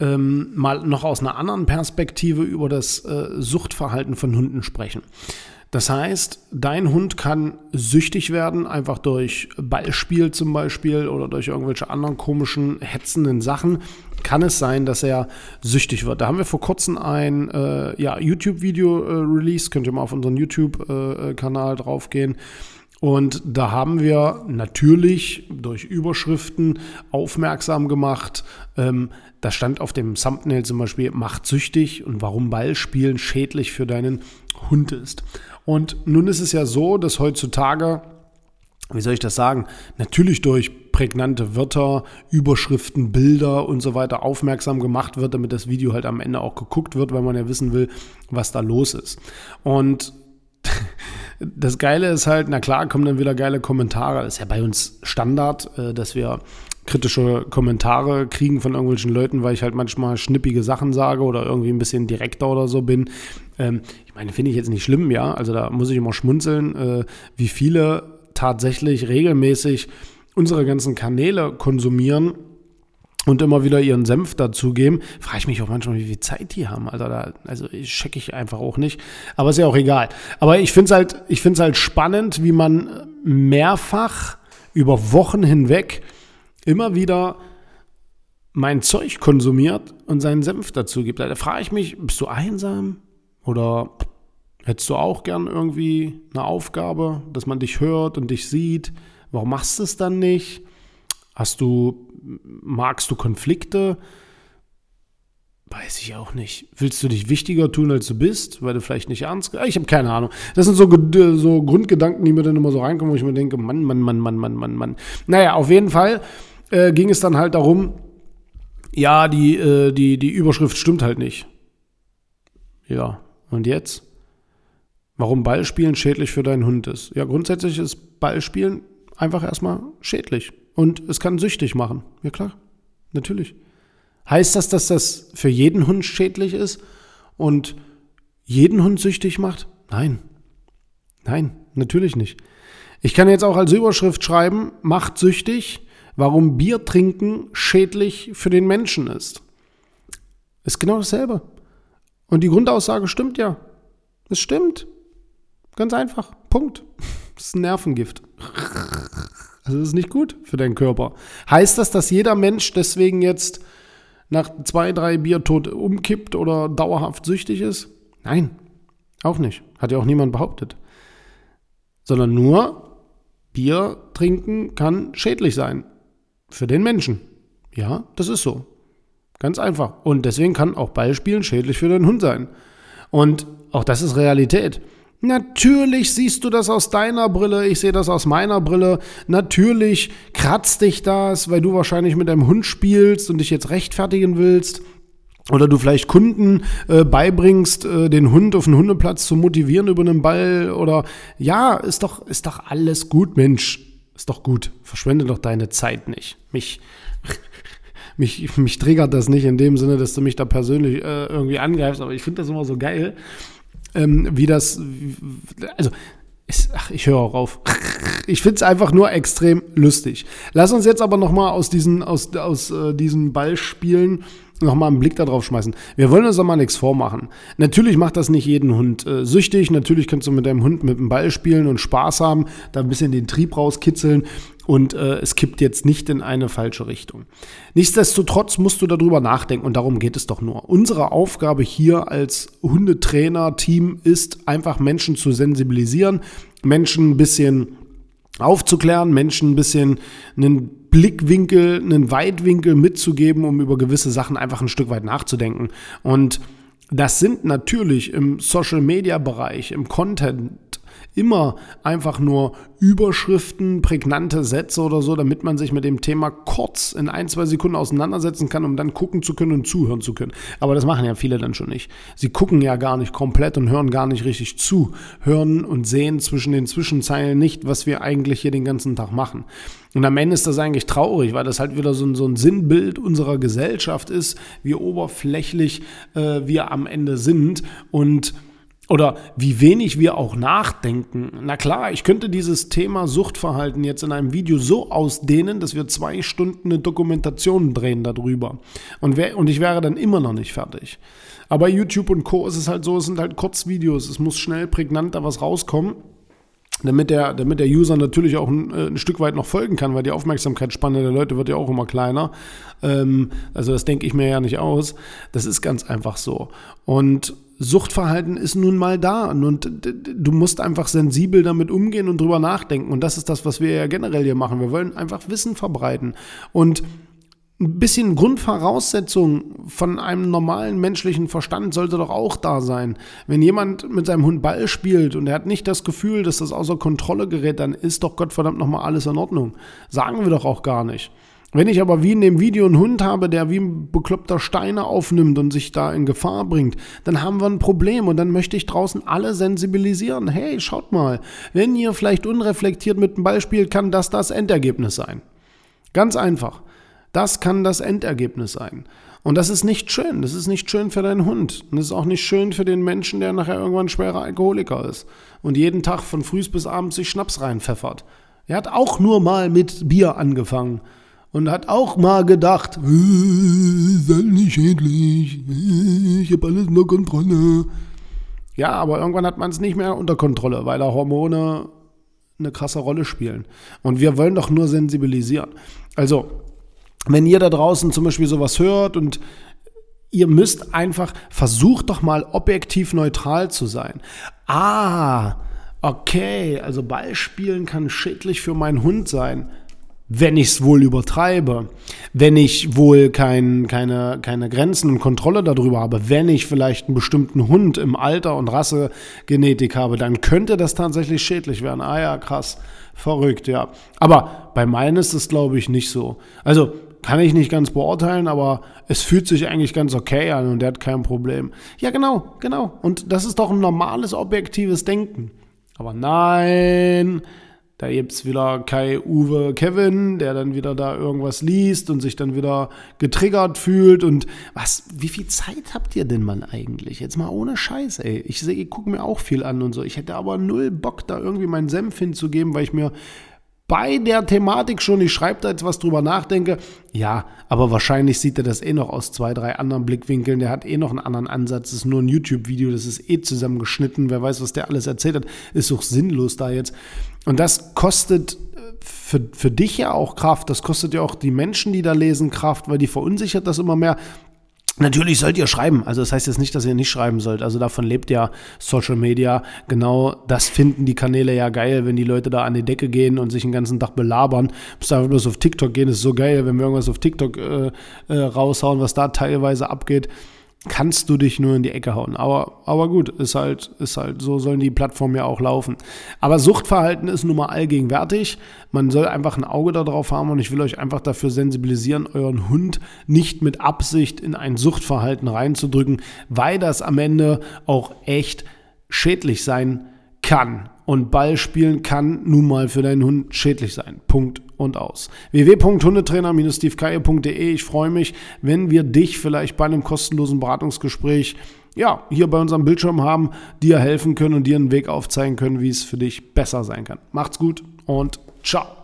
ähm, mal noch aus einer anderen Perspektive über das äh, Suchtverhalten von Hunden sprechen. Das heißt, dein Hund kann süchtig werden, einfach durch Ballspiel zum Beispiel oder durch irgendwelche anderen komischen, hetzenden Sachen. Kann es sein, dass er süchtig wird. Da haben wir vor kurzem ein äh, ja, YouTube-Video äh, released. Könnt ihr mal auf unseren YouTube-Kanal äh, draufgehen. Und da haben wir natürlich durch Überschriften aufmerksam gemacht. Ähm, da stand auf dem Thumbnail zum Beispiel, macht süchtig und warum Ballspielen schädlich für deinen Hund ist. Und nun ist es ja so, dass heutzutage, wie soll ich das sagen, natürlich durch prägnante Wörter, Überschriften, Bilder und so weiter aufmerksam gemacht wird, damit das Video halt am Ende auch geguckt wird, weil man ja wissen will, was da los ist. Und das Geile ist halt, na klar, kommen dann wieder geile Kommentare. Das ist ja bei uns Standard, äh, dass wir kritische Kommentare kriegen von irgendwelchen Leuten, weil ich halt manchmal schnippige Sachen sage oder irgendwie ein bisschen direkter oder so bin. Ähm, ich meine, finde ich jetzt nicht schlimm, ja. Also da muss ich immer schmunzeln, äh, wie viele tatsächlich regelmäßig unsere ganzen Kanäle konsumieren und immer wieder ihren Senf dazugeben, frage ich mich auch manchmal, wie viel Zeit die haben. Alter, da, also checke ich einfach auch nicht. Aber ist ja auch egal. Aber ich finde es halt, halt spannend, wie man mehrfach über Wochen hinweg immer wieder mein Zeug konsumiert und seinen Senf dazu gibt. Da frage ich mich, bist du einsam? Oder hättest du auch gern irgendwie eine Aufgabe, dass man dich hört und dich sieht? Warum machst du es dann nicht? Hast du magst du Konflikte? Weiß ich auch nicht. Willst du dich wichtiger tun, als du bist, weil du vielleicht nicht ernst. Ich habe keine Ahnung. Das sind so, so Grundgedanken, die mir dann immer so reinkommen, wo ich mir denke, Mann, Mann, Mann, Mann, Mann, Mann, Mann. Naja, auf jeden Fall äh, ging es dann halt darum, ja, die, äh, die, die Überschrift stimmt halt nicht. Ja, und jetzt? Warum Ballspielen schädlich für deinen Hund ist? Ja, grundsätzlich ist Ballspielen einfach erstmal schädlich. Und es kann süchtig machen. Ja klar, natürlich. Heißt das, dass das für jeden Hund schädlich ist und jeden Hund süchtig macht? Nein. Nein, natürlich nicht. Ich kann jetzt auch als Überschrift schreiben, macht süchtig, warum Bier trinken schädlich für den Menschen ist. Ist genau dasselbe. Und die Grundaussage stimmt ja. Es stimmt. Ganz einfach. Punkt. Das ist ein Nervengift. Also das ist nicht gut für deinen Körper. Heißt das, dass jeder Mensch deswegen jetzt nach zwei, drei Bier tot umkippt oder dauerhaft süchtig ist? Nein, auch nicht. Hat ja auch niemand behauptet. Sondern nur, Bier trinken kann schädlich sein. Für den Menschen. Ja, das ist so. Ganz einfach. Und deswegen kann auch Ballspielen schädlich für den Hund sein. Und auch das ist Realität. Natürlich siehst du das aus deiner Brille, ich sehe das aus meiner Brille. Natürlich kratzt dich das, weil du wahrscheinlich mit deinem Hund spielst und dich jetzt rechtfertigen willst. Oder du vielleicht Kunden äh, beibringst, äh, den Hund auf den Hundeplatz zu motivieren über einen Ball. Oder ja, ist doch, ist doch alles gut, Mensch. Ist doch gut. Verschwende doch deine Zeit nicht. Mich, mich, mich triggert das nicht in dem Sinne, dass du mich da persönlich äh, irgendwie angreifst, aber ich finde das immer so geil ähm, wie das, also ach, ich höre auch auf. Ich finde es einfach nur extrem lustig. Lass uns jetzt aber noch mal aus diesen, aus, aus äh, diesen Ballspielen noch mal einen Blick darauf schmeißen. Wir wollen uns doch mal nichts vormachen. Natürlich macht das nicht jeden Hund äh, süchtig. Natürlich kannst du mit deinem Hund mit dem Ball spielen und Spaß haben, da ein bisschen den Trieb rauskitzeln und äh, es kippt jetzt nicht in eine falsche Richtung. Nichtsdestotrotz musst du darüber nachdenken und darum geht es doch nur. Unsere Aufgabe hier als Hundetrainer-Team ist einfach Menschen zu sensibilisieren, Menschen ein bisschen aufzuklären, Menschen ein bisschen einen Blickwinkel, einen Weitwinkel mitzugeben, um über gewisse Sachen einfach ein Stück weit nachzudenken. Und das sind natürlich im Social-Media-Bereich, im Content immer einfach nur Überschriften, prägnante Sätze oder so, damit man sich mit dem Thema kurz in ein, zwei Sekunden auseinandersetzen kann, um dann gucken zu können und zuhören zu können. Aber das machen ja viele dann schon nicht. Sie gucken ja gar nicht komplett und hören gar nicht richtig zu, hören und sehen zwischen den Zwischenzeilen nicht, was wir eigentlich hier den ganzen Tag machen. Und am Ende ist das eigentlich traurig, weil das halt wieder so ein, so ein Sinnbild unserer Gesellschaft ist, wie oberflächlich äh, wir am Ende sind und oder wie wenig wir auch nachdenken. Na klar, ich könnte dieses Thema Suchtverhalten jetzt in einem Video so ausdehnen, dass wir zwei Stunden eine Dokumentation drehen darüber. Und, wär, und ich wäre dann immer noch nicht fertig. Aber YouTube und Co. ist es halt so, es sind halt Kurzvideos. Es muss schnell, prägnant da was rauskommen damit der, damit der User natürlich auch ein, äh, ein, Stück weit noch folgen kann, weil die Aufmerksamkeitsspanne der Leute wird ja auch immer kleiner. Ähm, also das denke ich mir ja nicht aus. Das ist ganz einfach so. Und Suchtverhalten ist nun mal da und du musst einfach sensibel damit umgehen und drüber nachdenken. Und das ist das, was wir ja generell hier machen. Wir wollen einfach Wissen verbreiten. Und ein bisschen Grundvoraussetzung von einem normalen menschlichen Verstand sollte doch auch da sein. Wenn jemand mit seinem Hund Ball spielt und er hat nicht das Gefühl, dass das außer Kontrolle gerät, dann ist doch Gottverdammt nochmal alles in Ordnung. Sagen wir doch auch gar nicht. Wenn ich aber wie in dem Video einen Hund habe, der wie ein bekloppter Steine aufnimmt und sich da in Gefahr bringt, dann haben wir ein Problem und dann möchte ich draußen alle sensibilisieren. Hey, schaut mal, wenn ihr vielleicht unreflektiert mit dem Ball spielt, kann das das Endergebnis sein. Ganz einfach. Das kann das Endergebnis sein. Und das ist nicht schön. Das ist nicht schön für deinen Hund. Und das ist auch nicht schön für den Menschen, der nachher irgendwann schwerer Alkoholiker ist und jeden Tag von früh bis abends sich Schnaps reinpfeffert. Er hat auch nur mal mit Bier angefangen und hat auch mal gedacht, äh, sei nicht schädlich, äh, ich habe alles unter Kontrolle. Ja, aber irgendwann hat man es nicht mehr unter Kontrolle, weil da Hormone eine krasse Rolle spielen. Und wir wollen doch nur sensibilisieren. Also, wenn ihr da draußen zum Beispiel sowas hört und ihr müsst einfach, versucht doch mal objektiv neutral zu sein. Ah, okay, also Ballspielen kann schädlich für meinen Hund sein wenn ich es wohl übertreibe, wenn ich wohl kein, keine, keine Grenzen und Kontrolle darüber habe, wenn ich vielleicht einen bestimmten Hund im Alter und Rassegenetik habe, dann könnte das tatsächlich schädlich werden. Ah ja, krass, verrückt, ja. Aber bei meinen ist es, glaube ich, nicht so. Also kann ich nicht ganz beurteilen, aber es fühlt sich eigentlich ganz okay an und der hat kein Problem. Ja, genau, genau. Und das ist doch ein normales, objektives Denken. Aber nein, da gibt es wieder Kai, Uwe, Kevin, der dann wieder da irgendwas liest und sich dann wieder getriggert fühlt. Und was, wie viel Zeit habt ihr denn man eigentlich? Jetzt mal ohne Scheiß, ey. Ich, ich gucke mir auch viel an und so. Ich hätte aber null Bock, da irgendwie meinen Senf hinzugeben, weil ich mir bei der Thematik schon, ich schreibe da jetzt was drüber nachdenke, ja, aber wahrscheinlich sieht er das eh noch aus zwei, drei anderen Blickwinkeln. Der hat eh noch einen anderen Ansatz. Das ist nur ein YouTube-Video, das ist eh zusammengeschnitten. Wer weiß, was der alles erzählt hat, ist doch sinnlos da jetzt. Und das kostet äh, für, für dich ja auch Kraft. Das kostet ja auch die Menschen, die da lesen, Kraft, weil die verunsichert das immer mehr. Natürlich sollt ihr schreiben. Also das heißt jetzt nicht, dass ihr nicht schreiben sollt. Also davon lebt ja Social Media. Genau das finden die Kanäle ja geil, wenn die Leute da an die Decke gehen und sich den ganzen Tag belabern. Müsst einfach bloß auf TikTok gehen, ist so geil, wenn wir irgendwas auf TikTok äh, äh, raushauen, was da teilweise abgeht kannst du dich nur in die Ecke hauen. Aber, aber gut, ist halt, ist halt, so sollen die Plattformen ja auch laufen. Aber Suchtverhalten ist nun mal allgegenwärtig. Man soll einfach ein Auge darauf haben und ich will euch einfach dafür sensibilisieren, euren Hund nicht mit Absicht in ein Suchtverhalten reinzudrücken, weil das am Ende auch echt schädlich sein kann. Und Ball spielen kann nun mal für deinen Hund schädlich sein. Punkt und aus. www.hundetrainer-stevekeier.de. Ich freue mich, wenn wir dich vielleicht bei einem kostenlosen Beratungsgespräch ja, hier bei unserem Bildschirm haben, dir helfen können und dir einen Weg aufzeigen können, wie es für dich besser sein kann. Macht's gut und ciao.